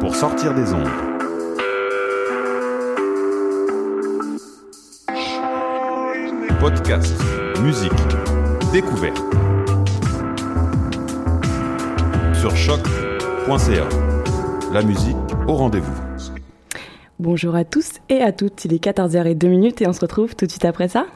pour sortir des ondes. Podcast, musique, découverte. Sur choc.ca. La musique au rendez-vous. Bonjour à tous et à toutes, il est 14h02 et on se retrouve tout de suite après ça.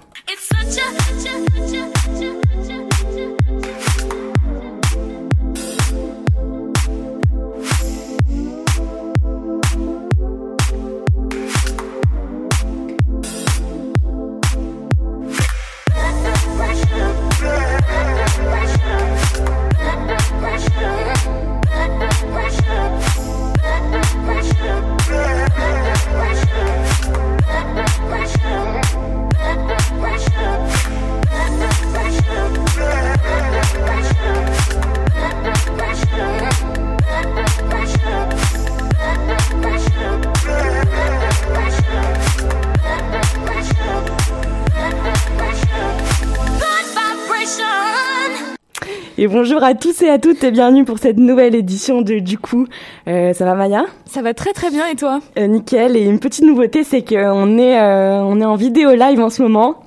Et bonjour à tous et à toutes et bienvenue pour cette nouvelle édition de Du coup. Euh, ça va Maya? Ça va très très bien et toi? Euh, Nickel. Et une petite nouveauté, c'est qu'on est, euh, on est en vidéo live en ce moment.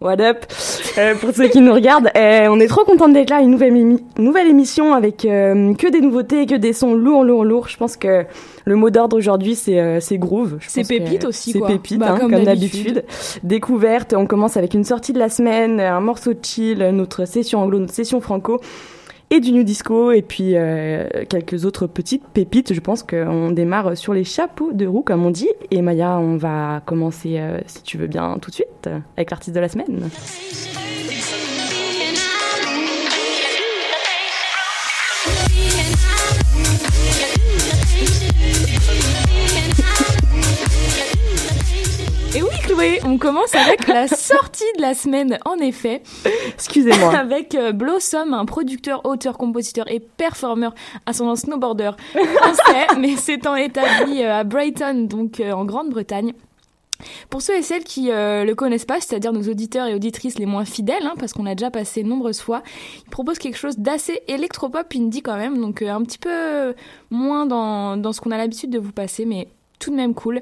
What up? Euh, Pour ceux qui nous regardent, euh, on est trop content d'être là, une nouvelle, émi- nouvelle émission avec euh, que des nouveautés, que des sons lourds, lourds, lourds. Je pense que le mot d'ordre aujourd'hui, c'est euh, c'est groove. C'est pépite aussi, C'est pépite, Bah, hein, comme d'habitude. Découverte, on commence avec une sortie de la semaine, un morceau de chill, notre session anglo, notre session franco et du new disco et puis euh, quelques autres petites pépites. Je pense qu'on démarre sur les chapeaux de roue comme on dit. Et Maya, on va commencer, euh, si tu veux bien, tout de suite avec l'artiste de la semaine. On commence avec la sortie de la semaine en effet, Excusez-moi. avec euh, Blossom, un producteur, auteur, compositeur et performeur ascendant snowboarder français, mais s'étant établi euh, à Brighton, donc euh, en Grande-Bretagne. Pour ceux et celles qui euh, le connaissent pas, c'est-à-dire nos auditeurs et auditrices les moins fidèles, hein, parce qu'on l'a déjà passé nombreuses fois, il propose quelque chose d'assez électropop indie quand même, donc euh, un petit peu moins dans, dans ce qu'on a l'habitude de vous passer, mais tout de même cool.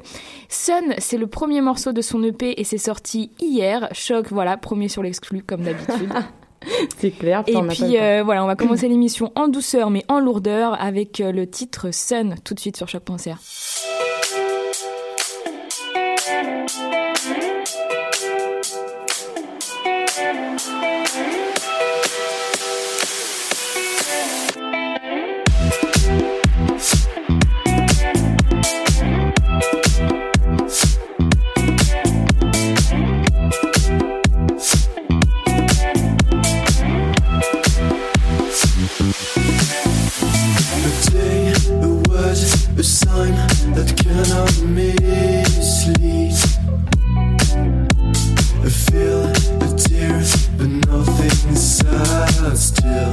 Sun, c'est le premier morceau de son EP et c'est sorti hier. Choc, voilà, premier sur l'exclu comme d'habitude. C'est clair. et puis euh, voilà, on va commencer l'émission en douceur mais en lourdeur avec euh, le titre Sun tout de suite sur choc.ca. Byłeś już sam, lecz cannot mislead. I feel the tears, but nothing sad still.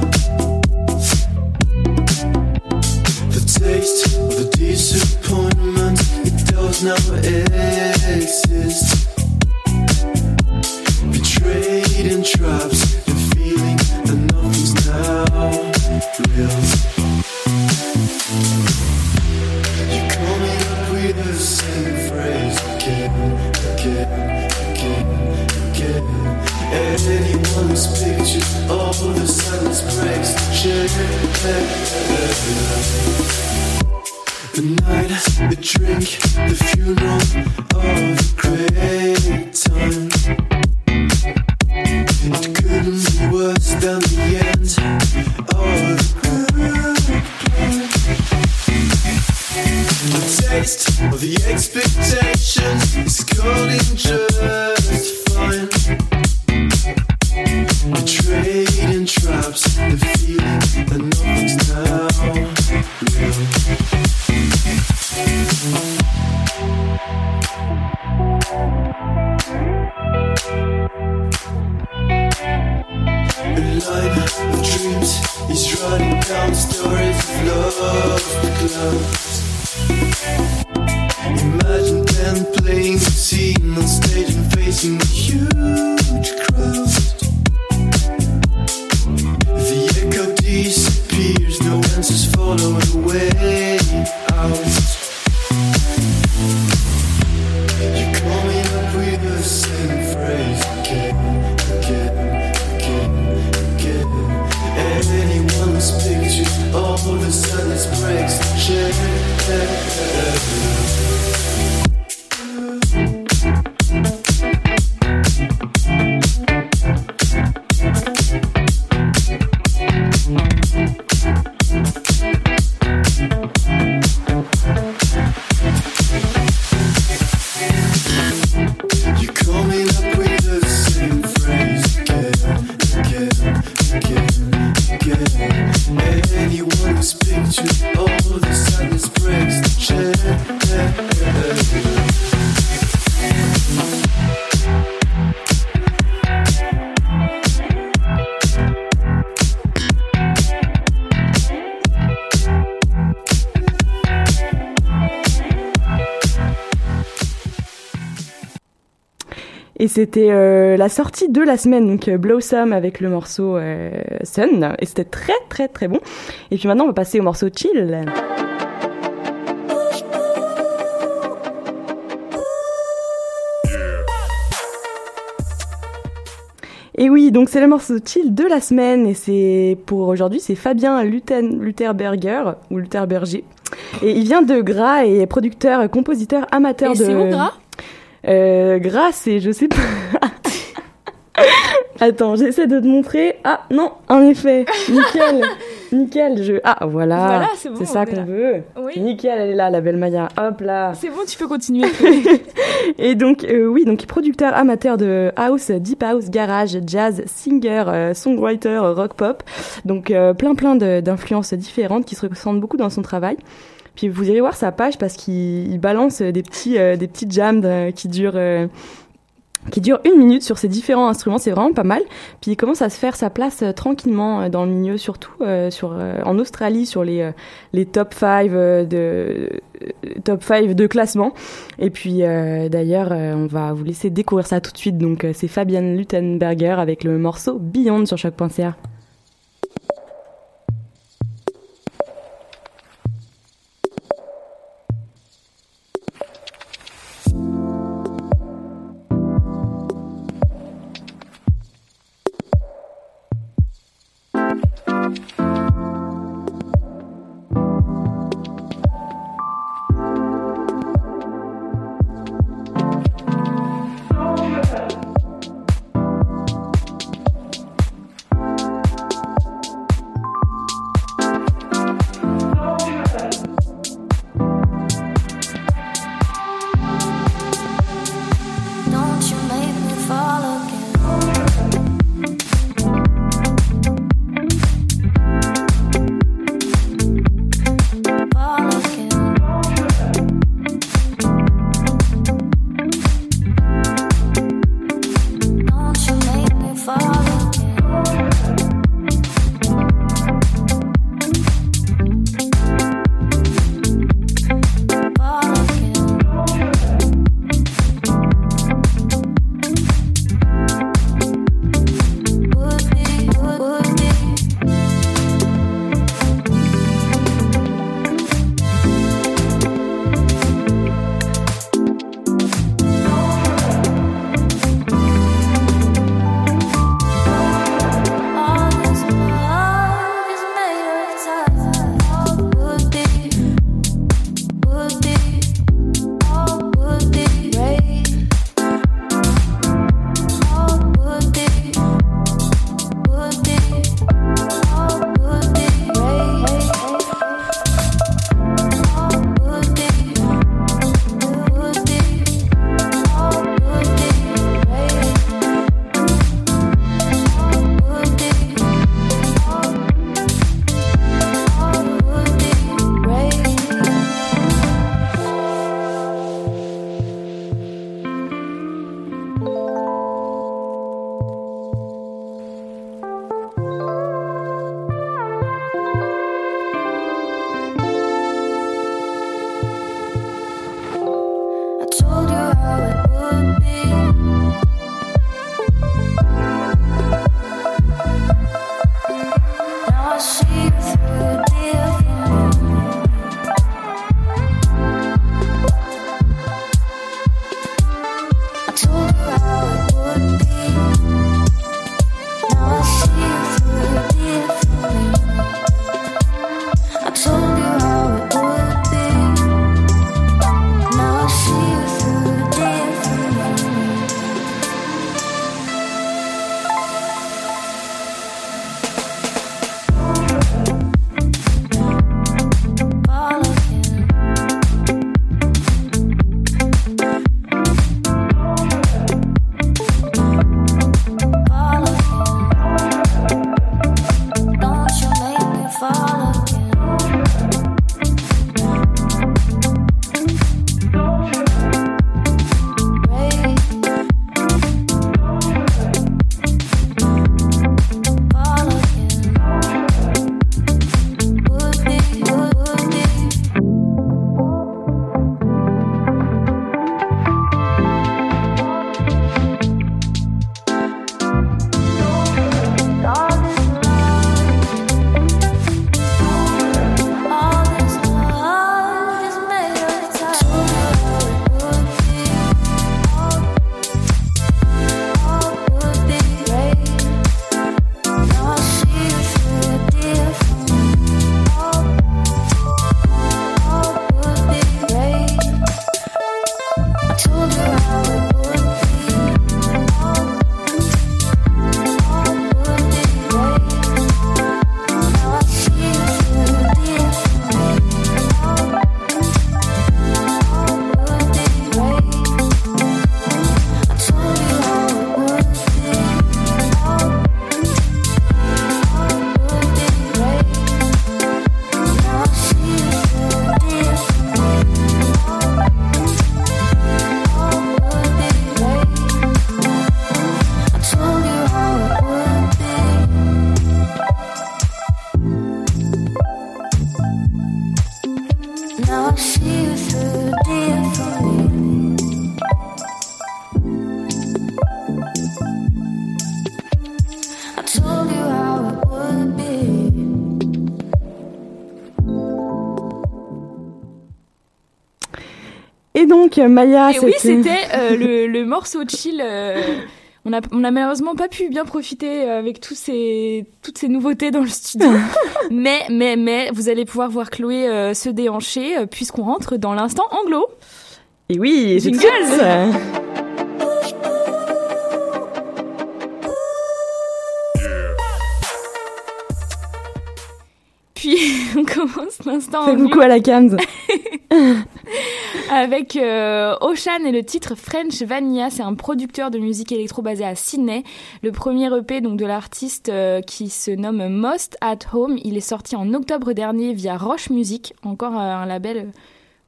The taste of the disappointment, it does not exist. Betrayed in traps, the feeling that nothing's now real. The c'était euh, la sortie de la semaine, donc euh, Blossom avec le morceau euh, Sun. Et c'était très très très bon. Et puis maintenant, on va passer au morceau Chill. Et oui, donc c'est le morceau chill de la semaine et c'est pour aujourd'hui, c'est Fabien Lutherberger ou Lutherberger. Et il vient de Gras et est producteur, compositeur, amateur Et de. c'est où, Gras? Euh, Gras, c'est je sais pas. Attends, j'essaie de te montrer. Ah non, en effet, nickel, nickel. Je ah voilà, Voilà, c'est bon, ça qu'on veut. Oui. Nickel, elle est là, la belle Maya. Hop là. C'est bon, tu peux continuer. Et donc, euh, oui, donc producteur amateur de house, deep house, garage, jazz, singer, euh, songwriter, rock pop. Donc, euh, plein plein d'influences différentes qui se ressentent beaucoup dans son travail. Puis vous irez voir sa page parce qu'il il balance des petits, euh, des petits jams euh, qui durent. euh, qui durent une minute sur ses différents instruments, c'est vraiment pas mal. Puis il commence à se faire sa place euh, tranquillement dans le milieu, surtout sur en Australie sur les les top 5 de top 5 de classement. Et puis d'ailleurs, on va vous laisser découvrir ça tout de suite. Donc c'est Fabienne Lutenberger avec le morceau Beyond sur choc.ca. donc, Maya, Et oui, c'était euh, le, le morceau chill. euh, on a, on a malheureusement pas pu bien profiter euh, avec tous ces, toutes ces nouveautés dans le studio. mais, mais, mais, vous allez pouvoir voir Chloé euh, se déhancher euh, puisqu'on rentre dans l'instant anglo. Et oui, très- Puis, on commence l'instant Fais anglo coucou à la Cams. avec euh, Ocean et le titre French Vanilla. C'est un producteur de musique électro basé à Sydney. Le premier EP donc de l'artiste euh, qui se nomme Most at Home. Il est sorti en octobre dernier via Roche Music, encore euh, un label euh,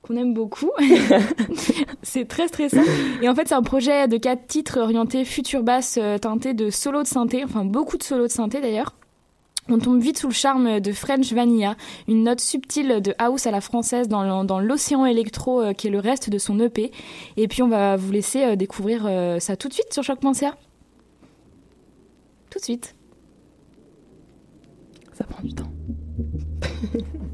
qu'on aime beaucoup. c'est très stressant. Et en fait, c'est un projet de quatre titres orientés future basse teinté de solo de synthé, enfin beaucoup de solo de synthé d'ailleurs. On tombe vite sous le charme de French Vanilla, une note subtile de house à la française dans l'océan électro euh, qui est le reste de son EP. Et puis on va vous laisser euh, découvrir euh, ça tout de suite sur choc.ca. Tout de suite. Ça prend du temps.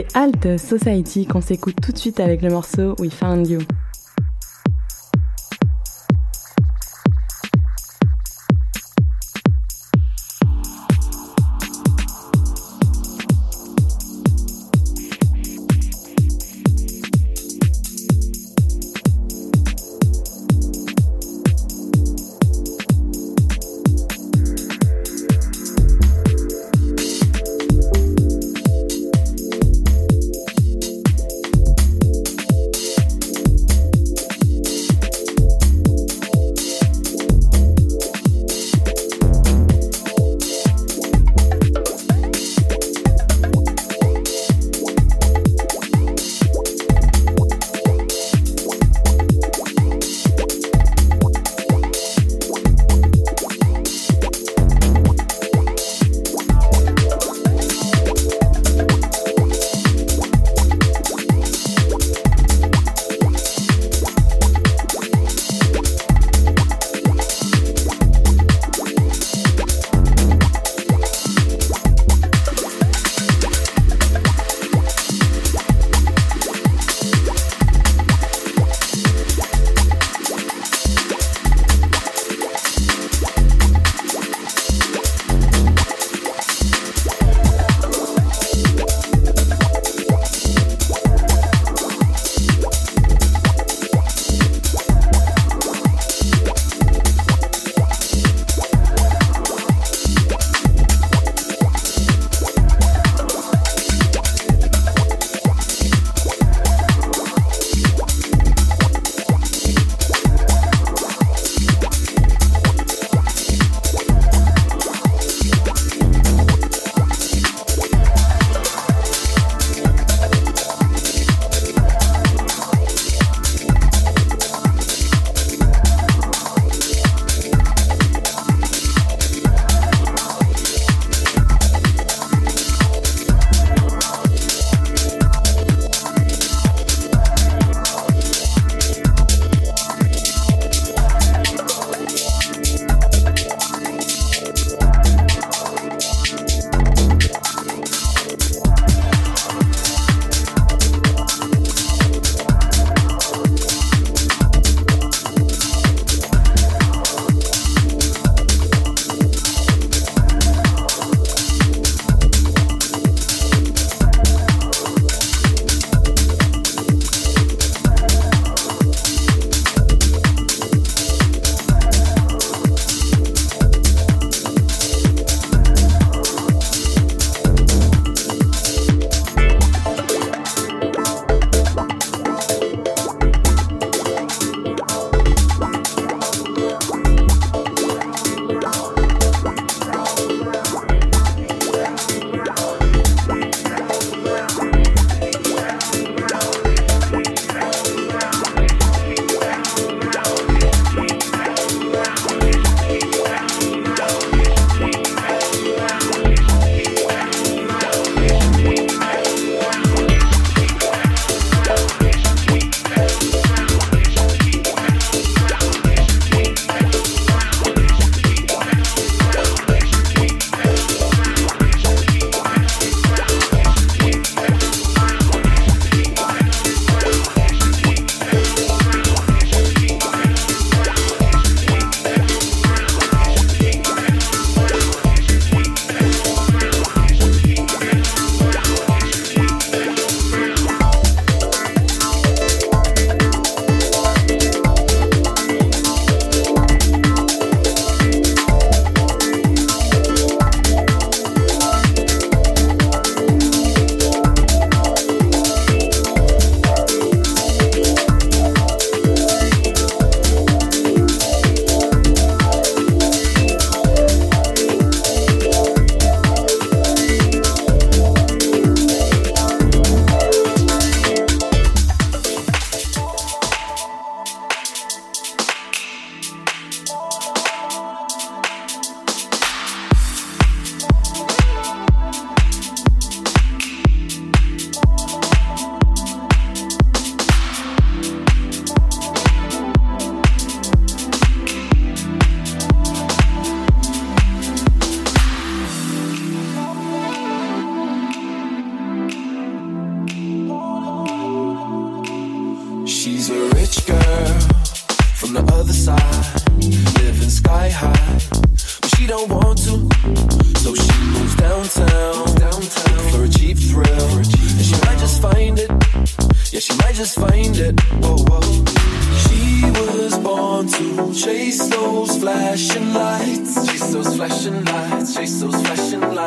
c'est Alt Society qu'on s'écoute tout de suite avec le morceau We Found You.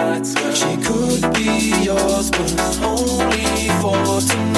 She could be yours, but only for tonight.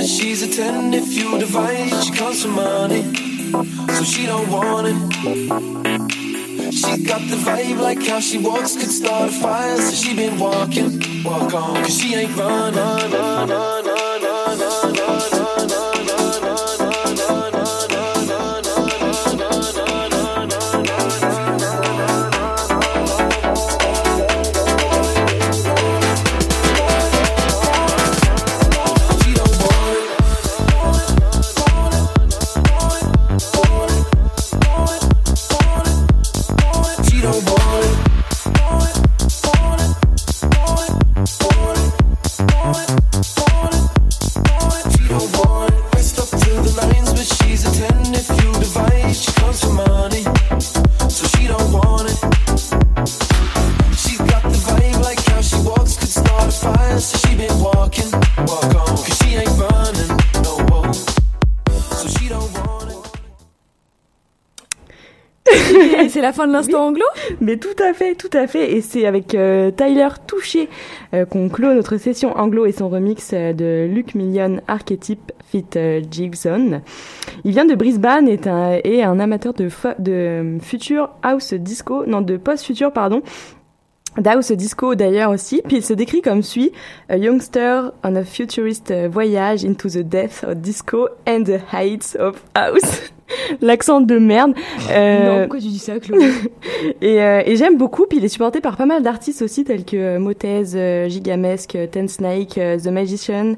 But she's a ten if you divide. She comes for money, so she don't want it. She got the vibe like how she walks could start a fire, so she been walking, walk on, cause she ain't running. She la fin de l'instant anglo Mais tout à fait, tout à fait. Et c'est avec euh, Tyler Touché euh, qu'on clôt notre session anglo et son remix euh, de Luke Million Archetype fit Gibson. Il vient de Brisbane et est un, est un amateur de, future house disco, non de post-future pardon. D'house disco d'ailleurs aussi, puis il se décrit comme suit A youngster on a futurist voyage into the depth of disco and the heights of house. L'accent de merde. Euh, Non, pourquoi tu dis ça, Chloé? Et, euh, et j'aime beaucoup, puis il est supporté par pas mal d'artistes aussi, tels que euh, Motez, euh, Gigamesque, euh, Ten Snake, euh, The Magician,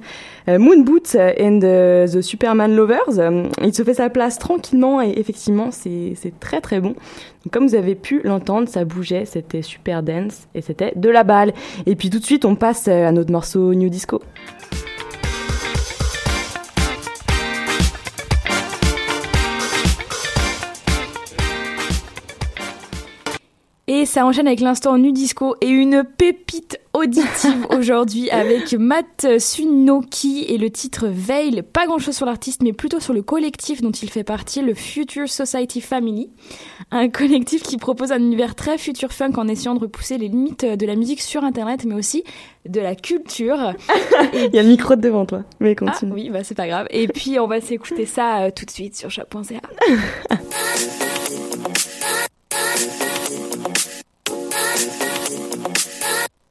euh, Moon Boots euh, and euh, The Superman Lovers. Euh, il se fait sa place tranquillement et effectivement, c'est très très bon. Donc, comme vous avez pu l'entendre, ça bougeait, c'était super dance et c'était de la balle. Et puis tout de suite, on passe euh, à notre morceau New Disco. Et ça enchaîne avec l'instant nu disco et une pépite auditive aujourd'hui avec Matt Sunoki et le titre Veil. Pas grand chose sur l'artiste, mais plutôt sur le collectif dont il fait partie, le Future Society Family. Un collectif qui propose un univers très future funk en essayant de repousser les limites de la musique sur internet, mais aussi de la culture. Il y a le micro devant toi, mais Ah continue. oui, bah c'est pas grave. Et puis on va s'écouter ça euh, tout de suite sur choc.ca.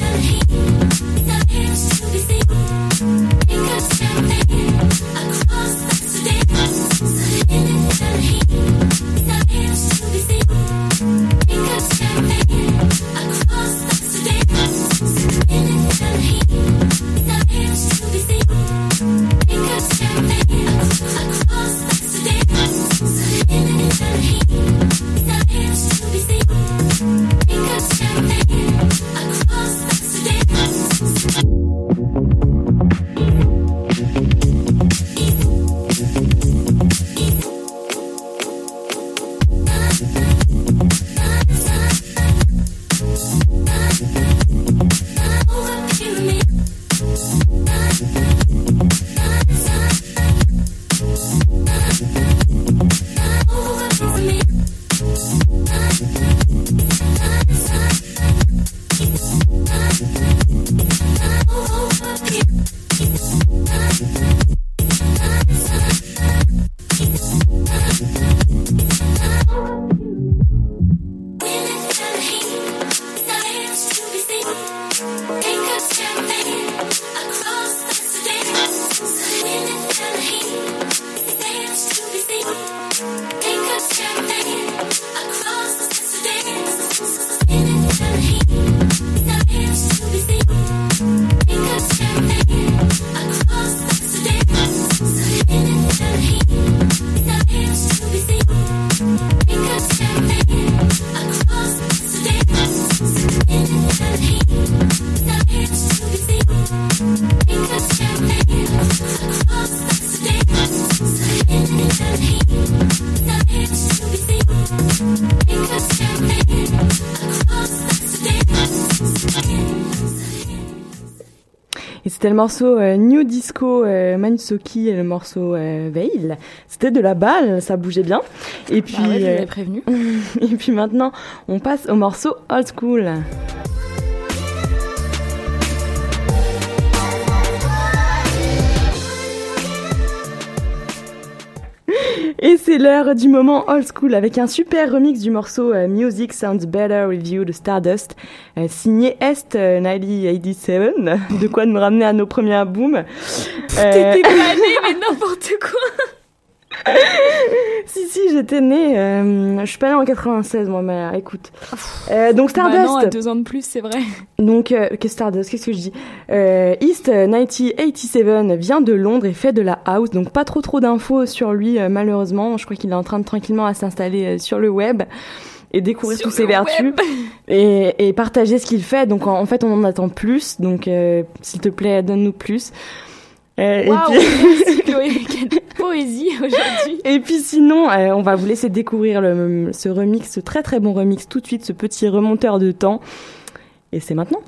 Heat. C'était le morceau euh, New Disco euh, et le morceau euh, Veil. C'était de la balle, ça bougeait bien. Et puis, Bah ouais, je euh, prévenu. et puis maintenant, on passe au morceau Old School. Et c'est l'heure du moment old school avec un super remix du morceau euh, Music Sounds Better With You de Stardust, euh, signé Est euh, 1987. De quoi nous ramener à nos premiers booms. Euh, T'étais mais n'importe quoi. si, si, j'étais née. euh, je suis pas née en 96, moi, mais écoute. Euh, donc Bah Stardust. non, à deux ans de plus, c'est vrai. Donc, euh, que Stardust, qu'est-ce que je dis? Euh, East 1987 vient de Londres et fait de la house, donc pas trop trop d'infos sur lui, malheureusement. Je crois qu'il est en train de tranquillement à s'installer sur le web et découvrir toutes ses vertus et, et partager ce qu'il fait. Donc, en, en fait, on en attend plus. Donc, s'il te plaît, donne-nous plus. Euh, et puis- merci Chloé, quelle poésie aujourd'hui. et puis sinon, euh, on va vous laisser découvrir le, ce remix, ce très très bon remix tout de suite, ce petit remonteur de temps. Et c'est maintenant.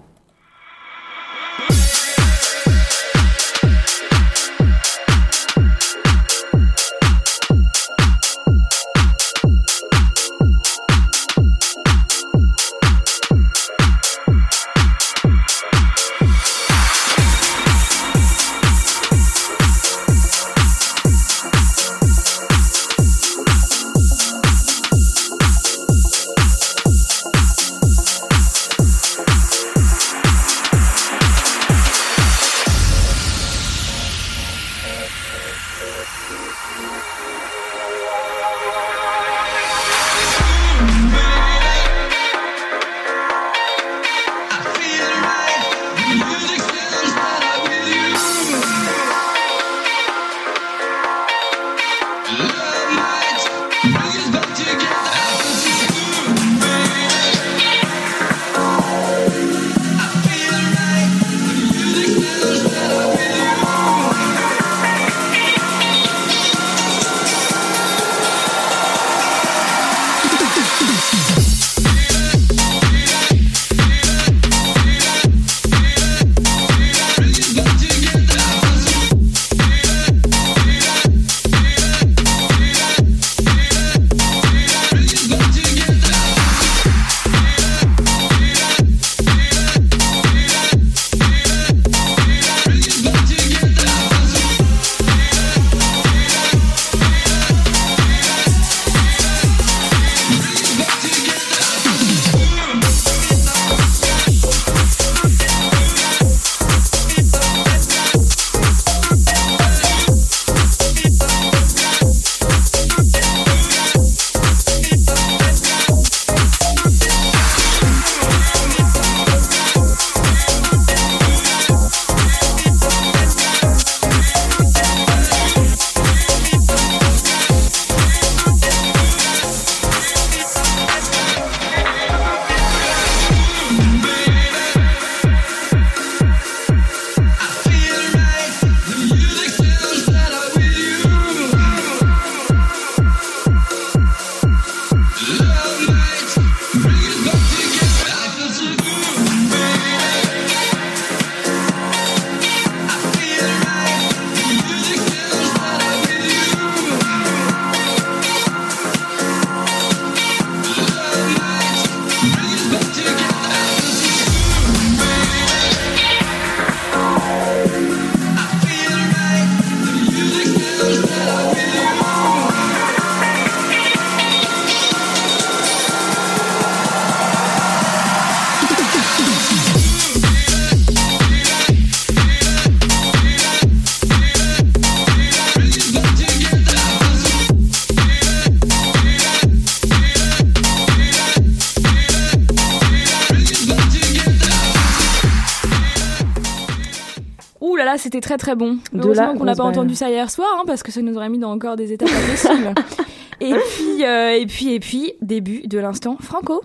C'était très très bon. De Heureusement qu'on n'a pas entendu ça hier soir, hein, parce que ça nous aurait mis dans encore des étapes pas possibles. et puis, euh, et puis, et puis, début de l'instant Franco.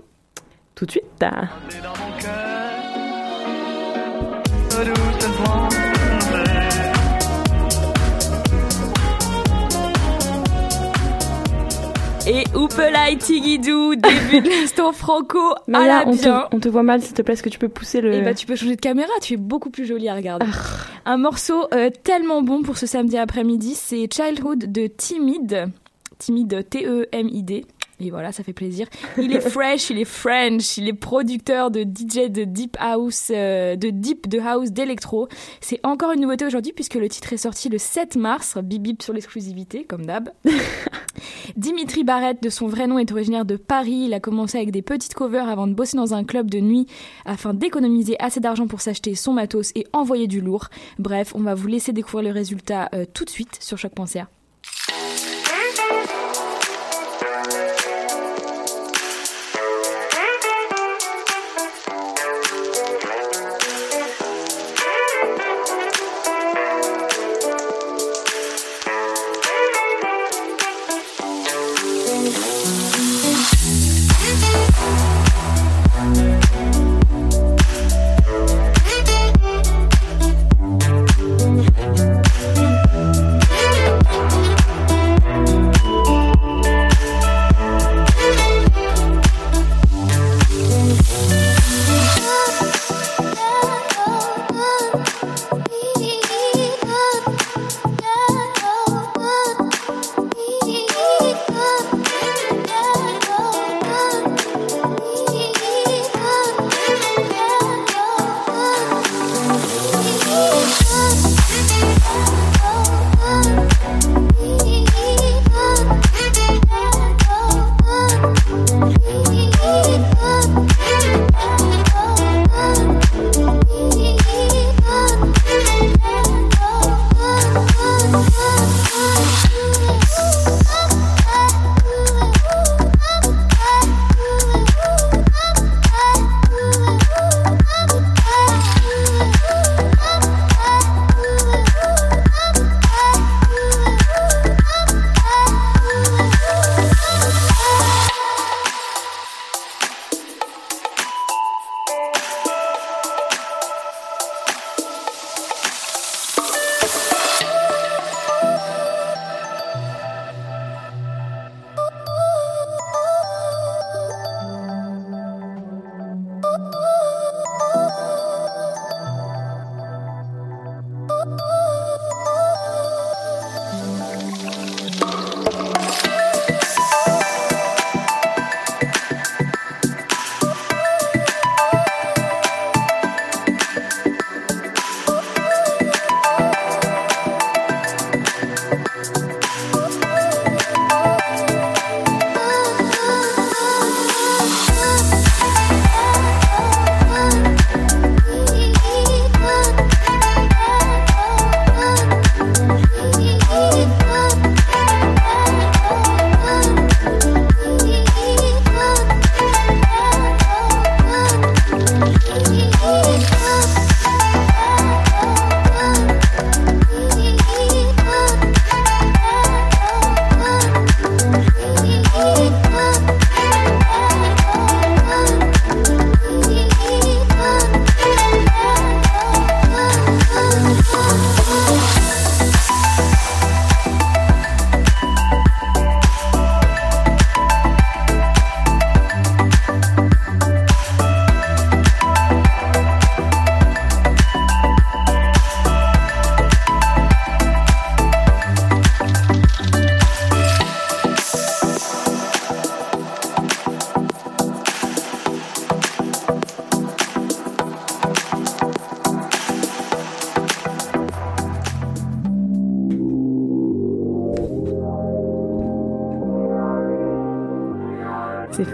Tout de suite. Et Oupelay Tigidou, début de l'instant Franco à Maya, la on bien. te, on te voit mal, s'il te plaît. Est-ce que tu peux pousser le. Et bah tu peux changer de caméra, tu es beaucoup plus jolie à regarder. Un morceau euh, tellement bon pour ce samedi après-midi, c'est Childhood de Timide. Timide, T-E-M-I-D. Et voilà, ça fait plaisir. Il est fresh, il est French, il est producteur de DJ de deep house, euh, de deep de house, d'électro. C'est encore une nouveauté aujourd'hui puisque le titre est sorti le 7 mars. Bip bip sur l'exclusivité, comme d'hab. Dimitri Barrett, de son vrai nom, est originaire de Paris. Il a commencé avec des petites covers avant de bosser dans un club de nuit afin d'économiser assez d'argent pour s'acheter son matos et envoyer du lourd. Bref, on va vous laisser découvrir le résultat euh, tout de suite sur choc.ca. C'est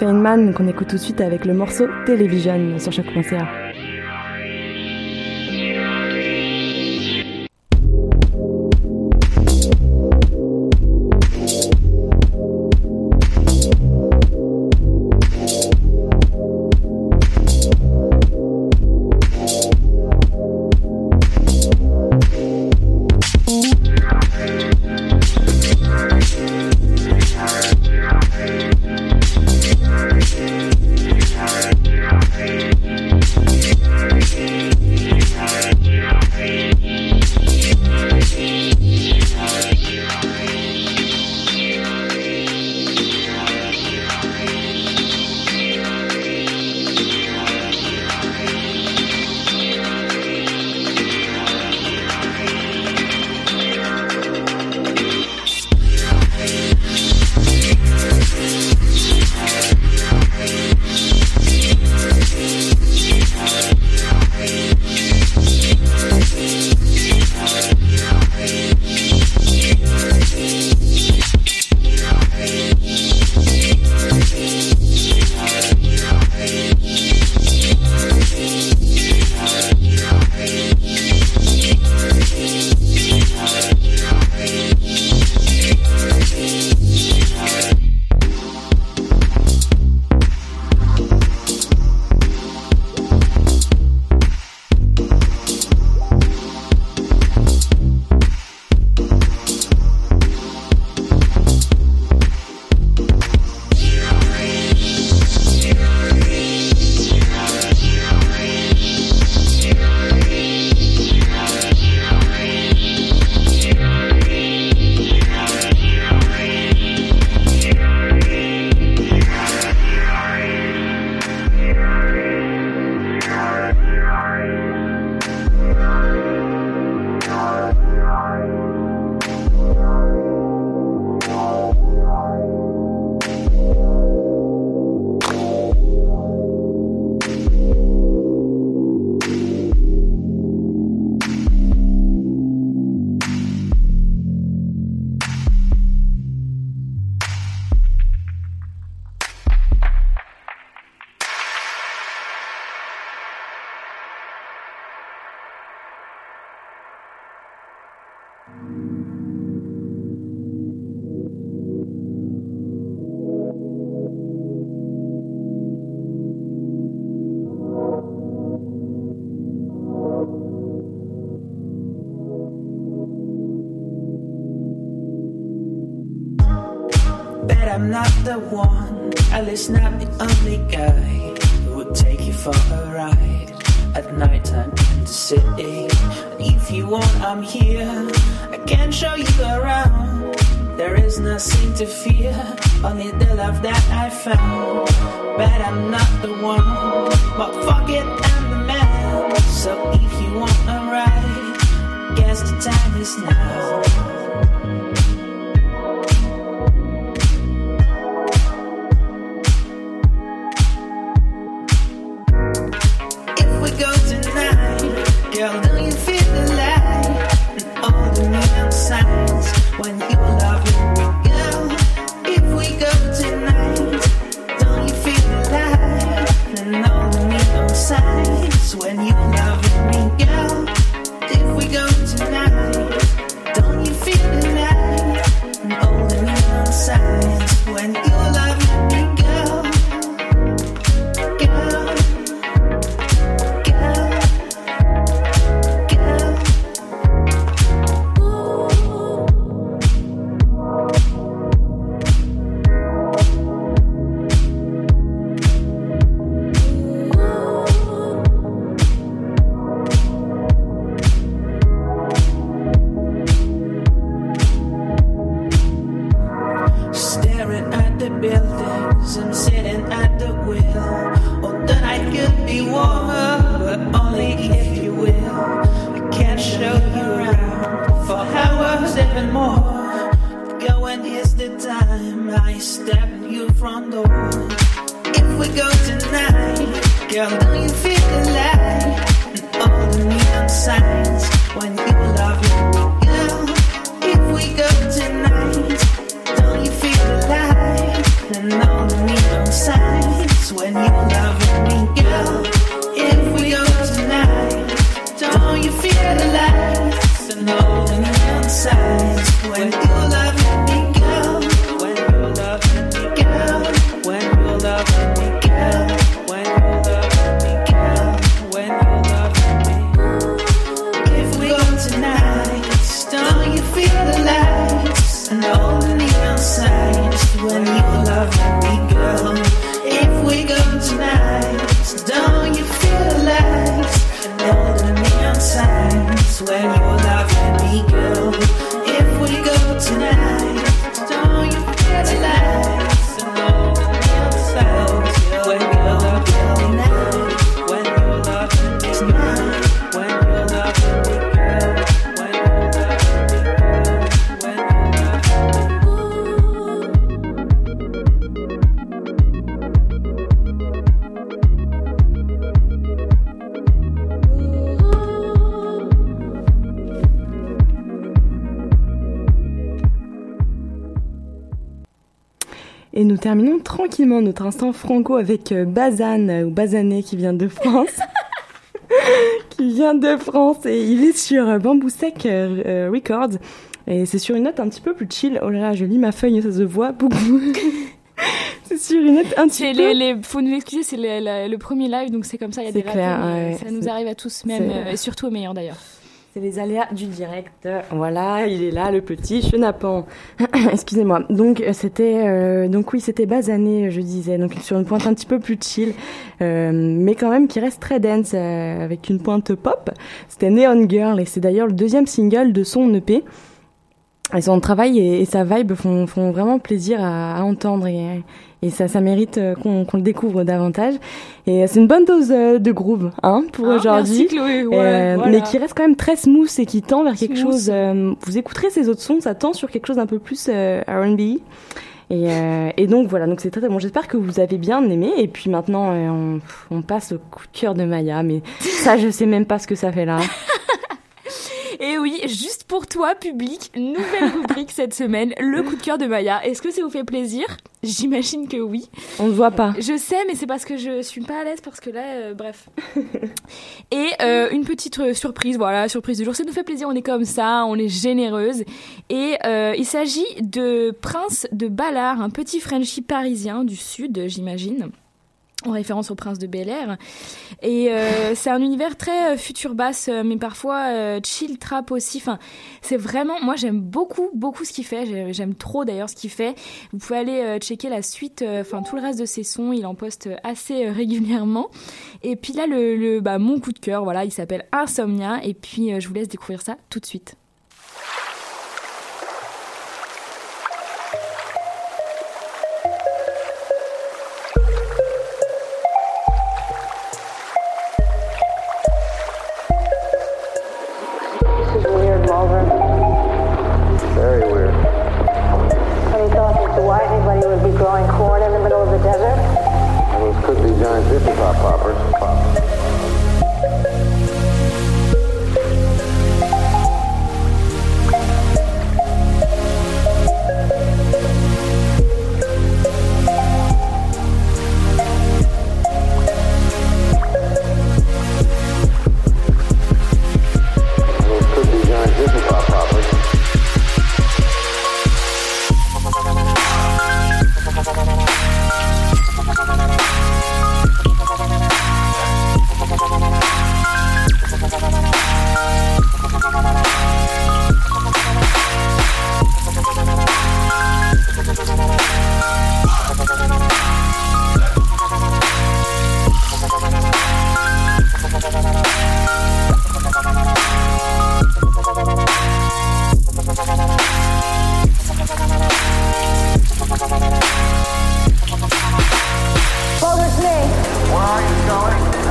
Feynman qu'on écoute tout de suite avec le morceau Television sur choc.ca. found. Terminons tranquillement notre instant franco avec euh, Bazan euh, ou Bazané qui vient de France. qui vient de France et il est sur euh, Bamboo Sec Records. Et c'est sur une note un petit peu plus chill. Oh là là, je lis ma feuille, ça se voit beaucoup. c'est sur une note un petit peu. les, les, faut nous l'excuser, c'est le, le- le premier live, donc c'est comme ça, il y a des clair, ouais, ça nous arrive à tous, même, euh, et surtout aux meilleurs d'ailleurs. C'est les aléas du direct. Voilà, il est là, le petit chenapan. Excusez-moi. Donc euh, c'était, euh, donc oui, c'était basané, je disais, donc sur une pointe un petit peu plus chill, euh, mais quand même qui reste très dense euh, avec une pointe pop. C'était Neon Girl et c'est d'ailleurs le deuxième single de son EP. Et son travail et, sa vibe font, font vraiment plaisir à, à entendre et, et ça, ça mérite euh, qu'on qu'on le découvre davantage. Et c'est une bonne dose euh, de groove, hein, pour Hein, aujourd'hui. ouais, Euh, voilà. Mais qui reste quand même très smooth et qui tend vers quelque Smooth. chose. euh, vous écouterez ces autres sons, ça tend sur quelque chose un peu plus euh, R&B. Et, euh, et donc voilà, donc c'est très, très bon. J'espère que vous avez bien aimé. Et puis maintenant, on, on passe au coup de cœur de Maya. Mais ça, je sais même pas ce que ça fait là. Et oui, juste pour toi, public, nouvelle rubrique cette semaine, le coup de cœur de Maya. Est-ce que ça vous fait plaisir? J'imagine que oui. On ne voit pas. Je sais, mais c'est parce que je suis pas à l'aise parce que là, euh, bref. Et euh, une petite euh, surprise, voilà, surprise du jour. Ça nous fait plaisir, on est comme ça, on est généreuse. Et euh, il s'agit de Prince de Ballard, un petit Frenchie parisien du sud, j'imagine en référence au prince de Bel Air. Et euh, c'est un univers très euh, futur basse, euh, mais parfois euh, chill trap aussi. Enfin, c'est vraiment, moi j'aime beaucoup, beaucoup ce qu'il fait. J'ai- J'aime trop d'ailleurs ce qu'il fait. Vous pouvez aller checker la suite, enfin tout le reste de ses sons. Il en poste assez régulièrement. Et puis là, le, bah, mon coup de cœur, voilà, il s'appelle Insomnia. Et puis je vous laisse découvrir ça tout de suite.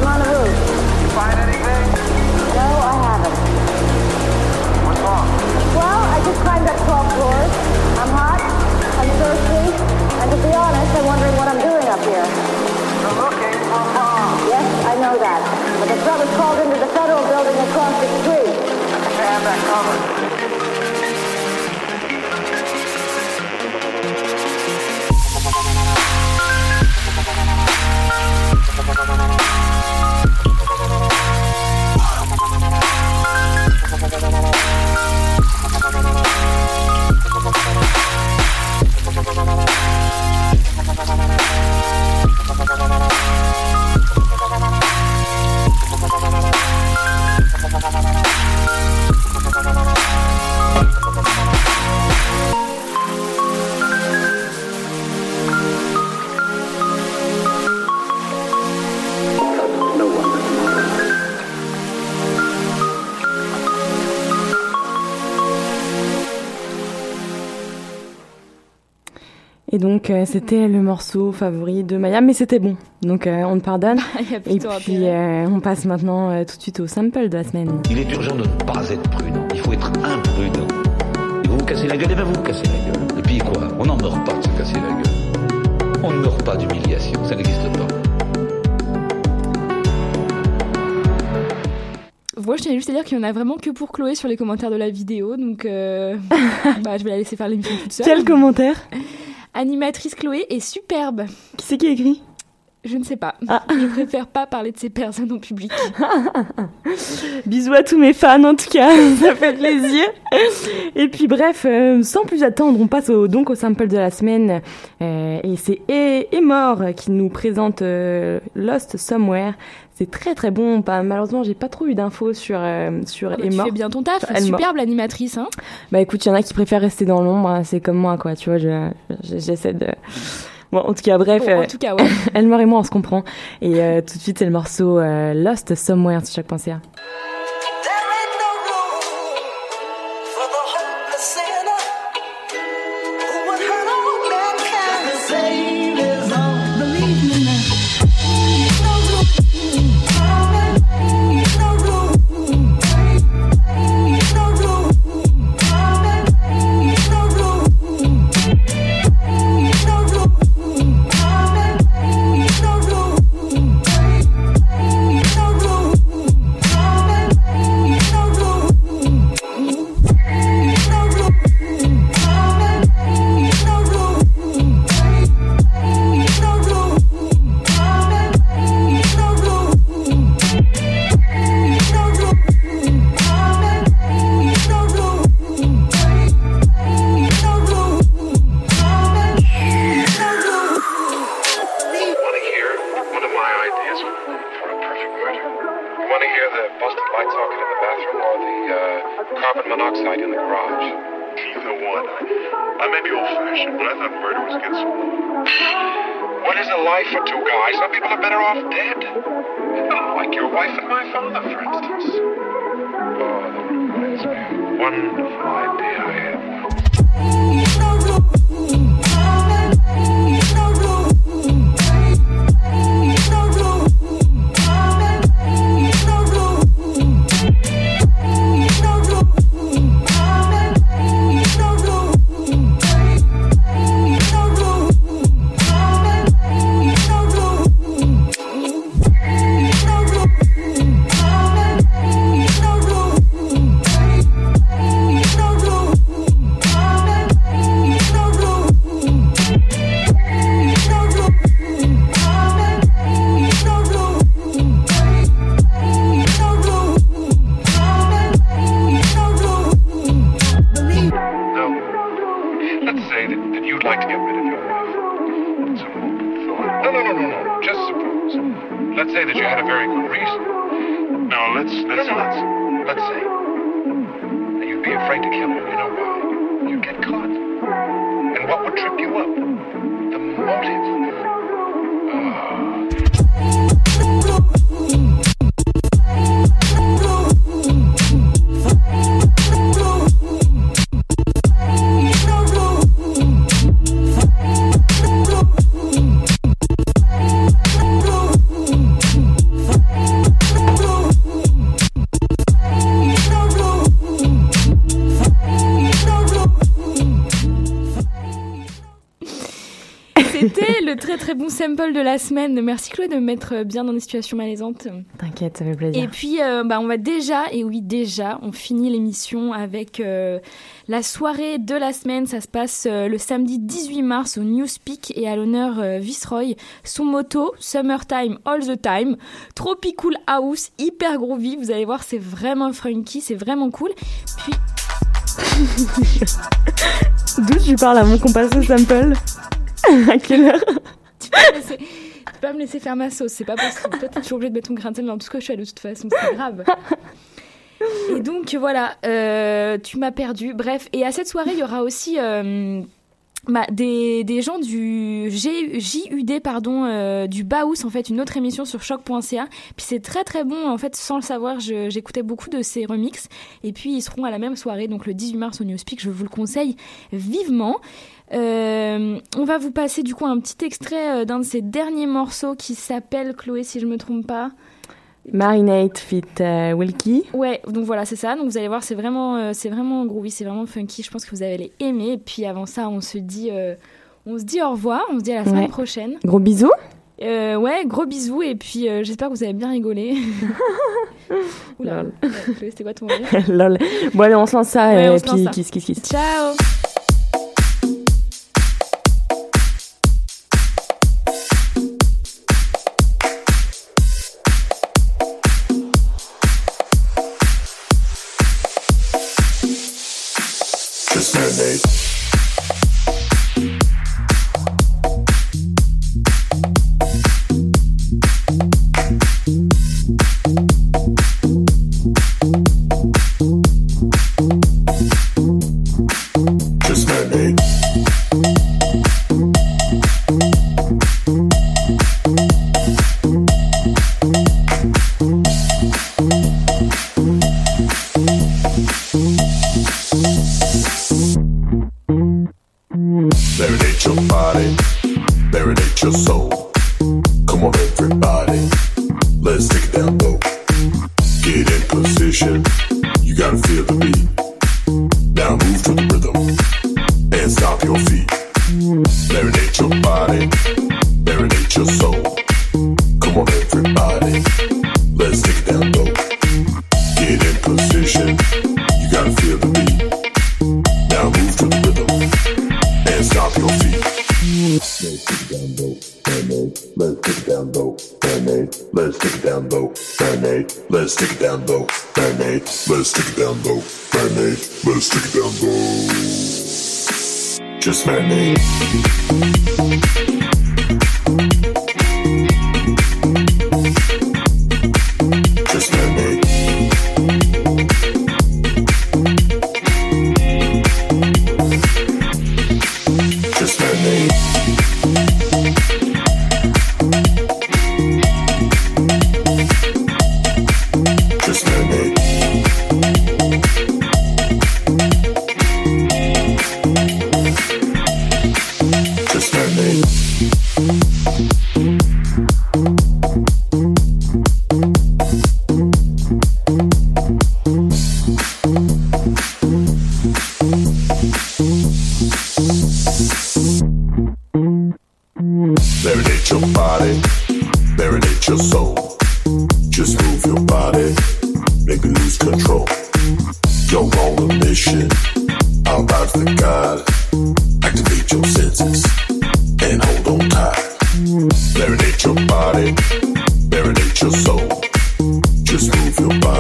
I'm on the roof. You find anything? No, I haven't. What's wrong? Well, I just climbed up 12 floors. I'm hot, I'm thirsty, and to be honest, I'm wondering what I'm doing up here. You're looking for a bomb. Yes, I know that. But the called into the federal building across the street. I think have that covered. Thank you. Donc, euh, c'était le morceau favori de Maya, mais c'était bon. Donc, euh, on te pardonne. Et puis, euh, on passe maintenant euh, tout de suite au sample de la semaine. Il est urgent de ne pas être prudent. Il faut être imprudent. Et vous vous cassez la gueule, et ben vous vous cassez la gueule. Et puis quoi? On n'en meurt pas de se casser la gueule. On ne meurt pas d'humiliation, ça n'existe pas. Moi, je tiens juste à dire qu'il y en a vraiment que pour Chloé sur les commentaires de la vidéo, donc euh, bah, je vais la laisser faire l'émission toute seule. Quel commentaire? Animatrice Chloé est superbe. Qui c'est qui écrit? Je ne sais pas. Ah. Je préfère pas parler de ces personnes en public. Bisous à tous mes fans en tout cas, ça fait plaisir. Et puis bref, euh, sans plus attendre, on passe au, donc au sample de la semaine. Euh, et c'est E- Emor qui nous présente euh, Lost Somewhere. C'est très très bon. Pas, malheureusement, j'ai pas trop eu d'infos sur, euh, sur Ah bah, tu fais bien ton taf. Superbe l'animatrice. Hein. Bah écoute, il y en a qui préfèrent rester dans l'ombre, hein, c'est comme moi quoi, tu vois, je- je- j'essaie de... Bon, en tout cas, bref, Bon, en euh, tout cas, ouais. Elmore et moi on se comprend. Et euh, tout de suite, c'est le morceau euh, Lost Somewhere sur choc.ca. No sample de la semaine. Merci Chloé de me mettre bien dans des situations malaisantes. T'inquiète, ça fait plaisir. Et puis, euh, bah, on va déjà, et oui, déjà, on finit l'émission avec euh, la soirée de la semaine. Ça se passe euh, le samedi 18 mars au Newspeak et à l'honneur Viceroy. Son moto, Summertime All the Time. Tropical House, hyper groovy. Vous allez voir, c'est vraiment funky, c'est vraiment cool. Puis, D'où tu parles à mon compas au sample? À quelle heure? Laisser, tu peux pas me laisser faire ma sauce, c'est pas possible. Toi, t'es toujours obligé de mettre ton grain de sel dans je fais de toute façon, c'est grave. Et donc voilà, euh, tu m'as perdu. Bref, et à cette soirée, il y aura aussi euh, des, gens du G- JUD, pardon, euh, du Baous, en fait, une autre émission sur choc.ca. Puis c'est très très bon, en fait, sans le savoir, j'écoutais beaucoup de ces remixes. Et puis ils seront à la même soirée, donc le 18 mars au Newspeak, je vous le conseille vivement. Euh, on va vous passer du coup un petit extrait euh, d'un de ses derniers morceaux qui s'appelle Chloé, si je me trompe pas. Marinate fit euh, Wilkie. Ouais, donc voilà, c'est ça. Donc vous allez voir, c'est vraiment, euh, c'est vraiment groovy, c'est vraiment funky. Je pense que vous allez aimer. Et puis avant ça, on se dit, euh, on se dit au revoir. On se dit à la semaine Ouais. prochaine. Gros bisous. Ouais, gros bisous. Et puis j'espère que vous avez bien rigolé. Oula, Lol. ouais, Chloé, c'était quoi ton rire? Lol. Bon allez, on se lance ça Ouais, et puis kiss kiss kiss. Ciao. Body, marinate your soul. Come on, everybody, let's take it down low. Get in position, you gotta feel the beat. name.